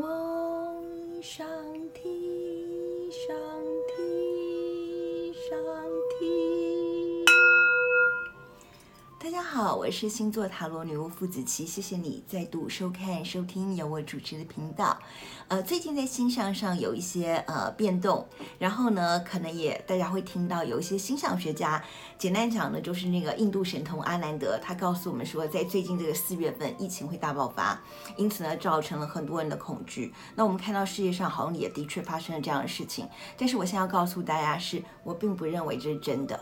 嗡，上提，大家好，我是星座塔罗女巫傅子琪，谢谢你再度收看收听由我主持的频道。呃，最近在星象上有一些呃变动，然后呢，可能也大家会听到有一些星象学家，简单讲呢，就是那个印度神童阿南德，他告诉我们说，在最近这个四月份，疫情会大爆发，因此呢，造成了很多人的恐惧。那我们看到世界上好像也的确发生了这样的事情，但是我现在要告诉大家，是我并不认为这是真的。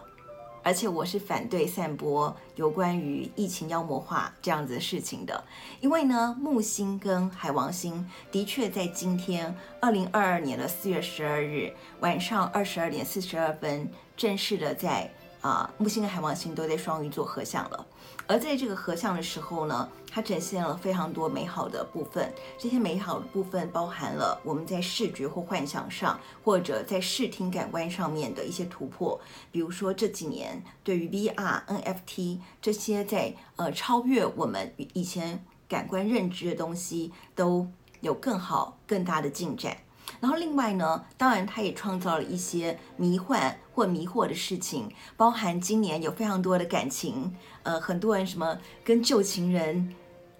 而且我是反对散播有关于疫情妖魔化这样子的事情的，因为呢，木星跟海王星的确在今天二零二二年的四月十二日晚上二十二点四十二分正式的在。啊，木星跟海王星都在双鱼座合相了，而在这个合相的时候呢，它展现了非常多美好的部分。这些美好的部分包含了我们在视觉或幻想上，或者在视听感官上面的一些突破。比如说这几年对于 VR、NFT 这些在呃超越我们以前感官认知的东西，都有更好更大的进展。然后另外呢，当然他也创造了一些迷幻或迷惑的事情，包含今年有非常多的感情，呃，很多人什么跟旧情人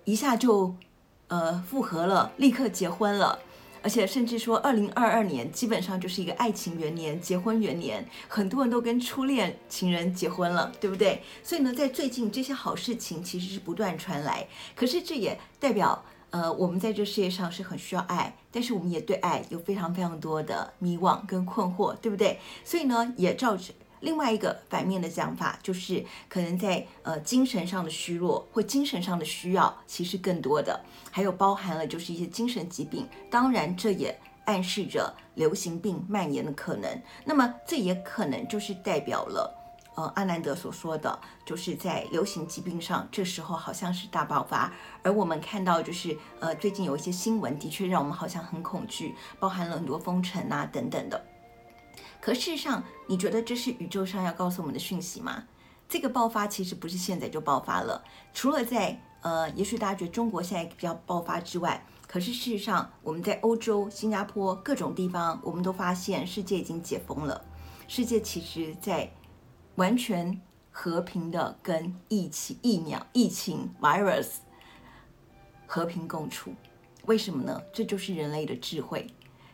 一下就呃复合了，立刻结婚了，而且甚至说二零二二年基本上就是一个爱情元年、结婚元年，很多人都跟初恋情人结婚了，对不对？所以呢，在最近这些好事情其实是不断传来，可是这也代表。呃，我们在这世界上是很需要爱，但是我们也对爱有非常非常多的迷惘跟困惑，对不对？所以呢，也造成另外一个反面的讲法，就是可能在呃精神上的虚弱或精神上的需要，其实更多的，还有包含了就是一些精神疾病。当然，这也暗示着流行病蔓延的可能。那么，这也可能就是代表了。呃，阿南德所说的，就是在流行疾病上，这时候好像是大爆发。而我们看到，就是呃，最近有一些新闻，的确让我们好像很恐惧，包含了很多封城啊等等的。可事实上，你觉得这是宇宙上要告诉我们的讯息吗？这个爆发其实不是现在就爆发了，除了在呃，也许大家觉得中国现在比较爆发之外，可是事实上，我们在欧洲、新加坡各种地方，我们都发现世界已经解封了。世界其实，在完全和平的跟疫情、疫苗、疫情 virus 和平共处，为什么呢？这就是人类的智慧。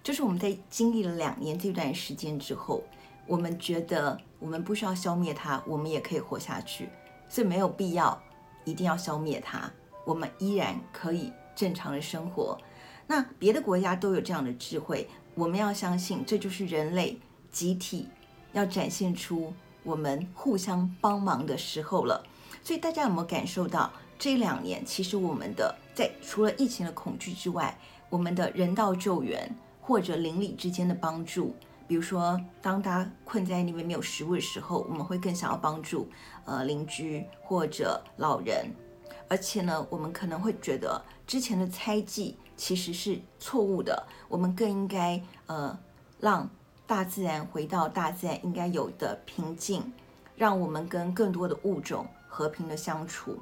就是我们在经历了两年这段时间之后，我们觉得我们不需要消灭它，我们也可以活下去，所以没有必要一定要消灭它，我们依然可以正常的生活。那别的国家都有这样的智慧，我们要相信，这就是人类集体要展现出。我们互相帮忙的时候了，所以大家有没有感受到这两年，其实我们的在除了疫情的恐惧之外，我们的人道救援或者邻里之间的帮助，比如说当大家困在那边没有食物的时候，我们会更想要帮助呃邻居或者老人，而且呢，我们可能会觉得之前的猜忌其实是错误的，我们更应该呃让。大自然回到大自然应该有的平静，让我们跟更多的物种和平的相处。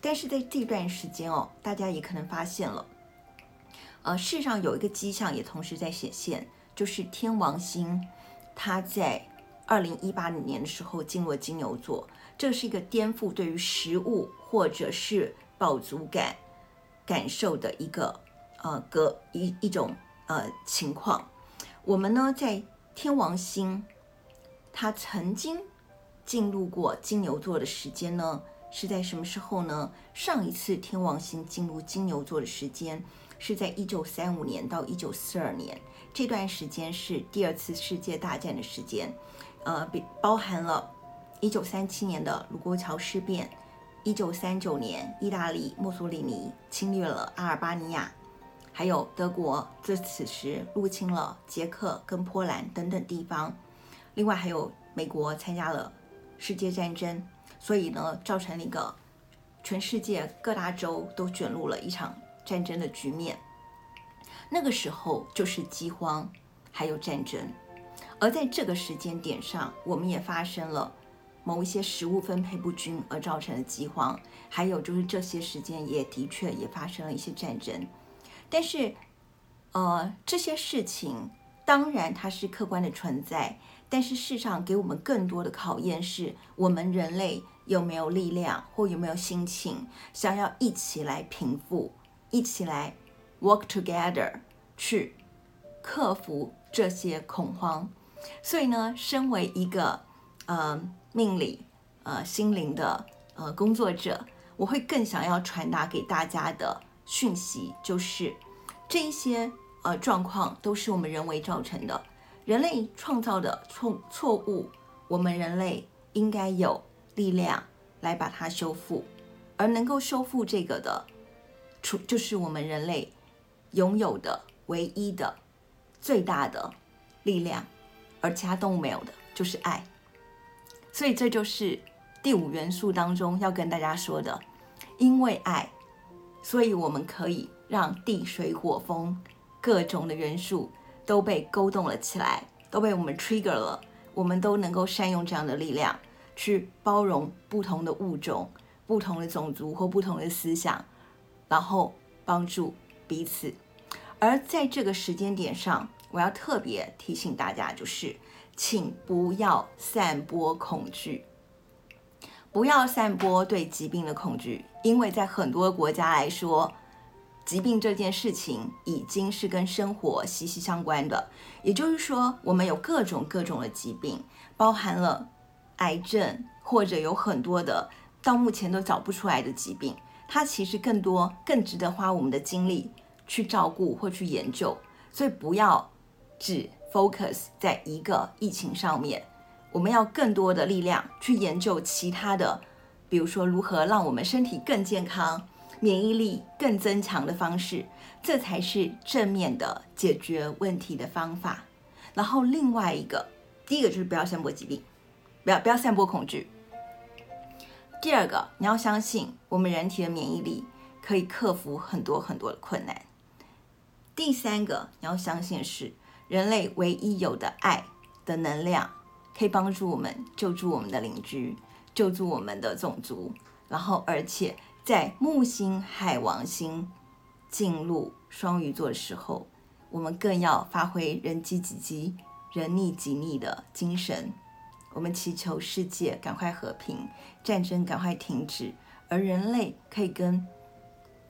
但是在这段时间哦，大家也可能发现了，呃，世上有一个迹象也同时在显现，就是天王星，它在二零一八年的时候进入了金牛座，这是一个颠覆对于食物或者是饱足感感受的一个呃个一一种呃情况。我们呢，在天王星，它曾经进入过金牛座的时间呢，是在什么时候呢？上一次天王星进入金牛座的时间是在一九三五年到一九四二年，这段时间是第二次世界大战的时间，呃，包含了一九三七年的卢沟桥事变，一九三九年意大利墨索里尼侵略了阿尔巴尼亚。还有德国自此时入侵了捷克跟波兰等等地方，另外还有美国参加了世界战争，所以呢，造成了一个全世界各大洲都卷入了一场战争的局面。那个时候就是饥荒，还有战争，而在这个时间点上，我们也发生了某一些食物分配不均而造成的饥荒，还有就是这些时间也的确也发生了一些战争。但是，呃，这些事情当然它是客观的存在，但是世上给我们更多的考验是我们人类有没有力量或有没有心情，想要一起来平复，一起来 work together 去克服这些恐慌。所以呢，身为一个呃命理呃心灵的呃工作者，我会更想要传达给大家的讯息就是，这一些呃状况都是我们人为造成的，人类创造的错错误，我们人类应该有力量来把它修复，而能够修复这个的，出就是我们人类拥有的唯一的最大的力量。而其他动物没有的，就是爱。所以这就是第五元素当中要跟大家说的，因为爱，所以我们可以让地水火风各种的元素都被勾动了起来，都被我们 trigger 了，我们都能够善用这样的力量去包容不同的物种、不同的种族或不同的思想，然后帮助彼此。而在这个时间点上，我要特别提醒大家，就是请不要散播恐惧，不要散播对疾病的恐惧，因为在很多国家来说，疾病这件事情已经是跟生活息息相关的。也就是说，我们有各种各种的疾病，包含了癌症，或者有很多的到目前都找不出来的疾病，它其实更多、更值得花我们的精力去照顾或去研究。所以不要。只 focus 在一个疫情上面，我们要更多的力量去研究其他的，比如说如何让我们身体更健康、免疫力更增强的方式，这才是正面的解决问题的方法。然后另外一个，第一个就是不要散播疾病，不要不要散播恐惧。第二个，你要相信我们人体的免疫力可以克服很多很多的困难。第三个，你要相信是。人类唯一有的爱的能量，可以帮助我们救助我们的邻居，救助我们的种族。然后，而且在木星、海王星进入双鱼座的时候，我们更要发挥人饥己饥、人逆己逆的精神。我们祈求世界赶快和平，战争赶快停止，而人类可以跟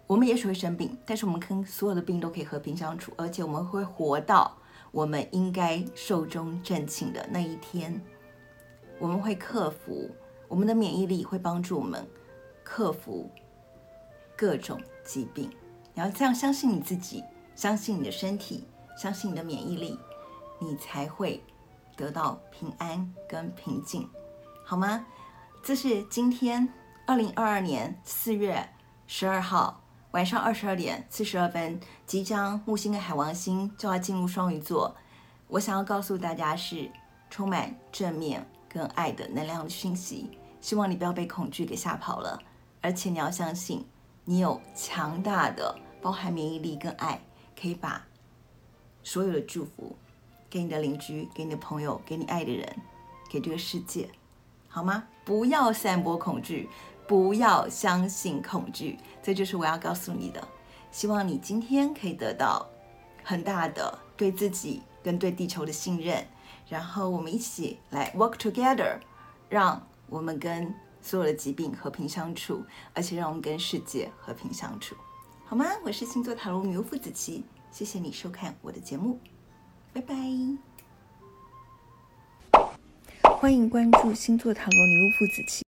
我们也许会生病，但是我们跟所有的病都可以和平相处，而且我们会活到。我们应该寿终正寝的那一天，我们会克服，我们的免疫力会帮助我们克服各种疾病。你要这样相信你自己，相信你的身体，相信你的免疫力，你才会得到平安跟平静，好吗？这是今天二零二二年四月十二号。晚上二十二点四十二分，即将木星跟海王星就要进入双鱼座。我想要告诉大家是充满正面跟爱的能量的讯息，希望你不要被恐惧给吓跑了，而且你要相信你有强大的包含免疫力跟爱，可以把所有的祝福给你的邻居、给你的朋友、给你爱的人、给这个世界，好吗？不要散播恐惧。不要相信恐惧，这就是我要告诉你的。希望你今天可以得到很大的对自己跟对地球的信任，然后我们一起来 work together，让我们跟所有的疾病和平相处，而且让我们跟世界和平相处，好吗？我是星座塔罗女巫傅子琪，谢谢你收看我的节目，拜拜。欢迎关注星座塔罗女巫傅子琪。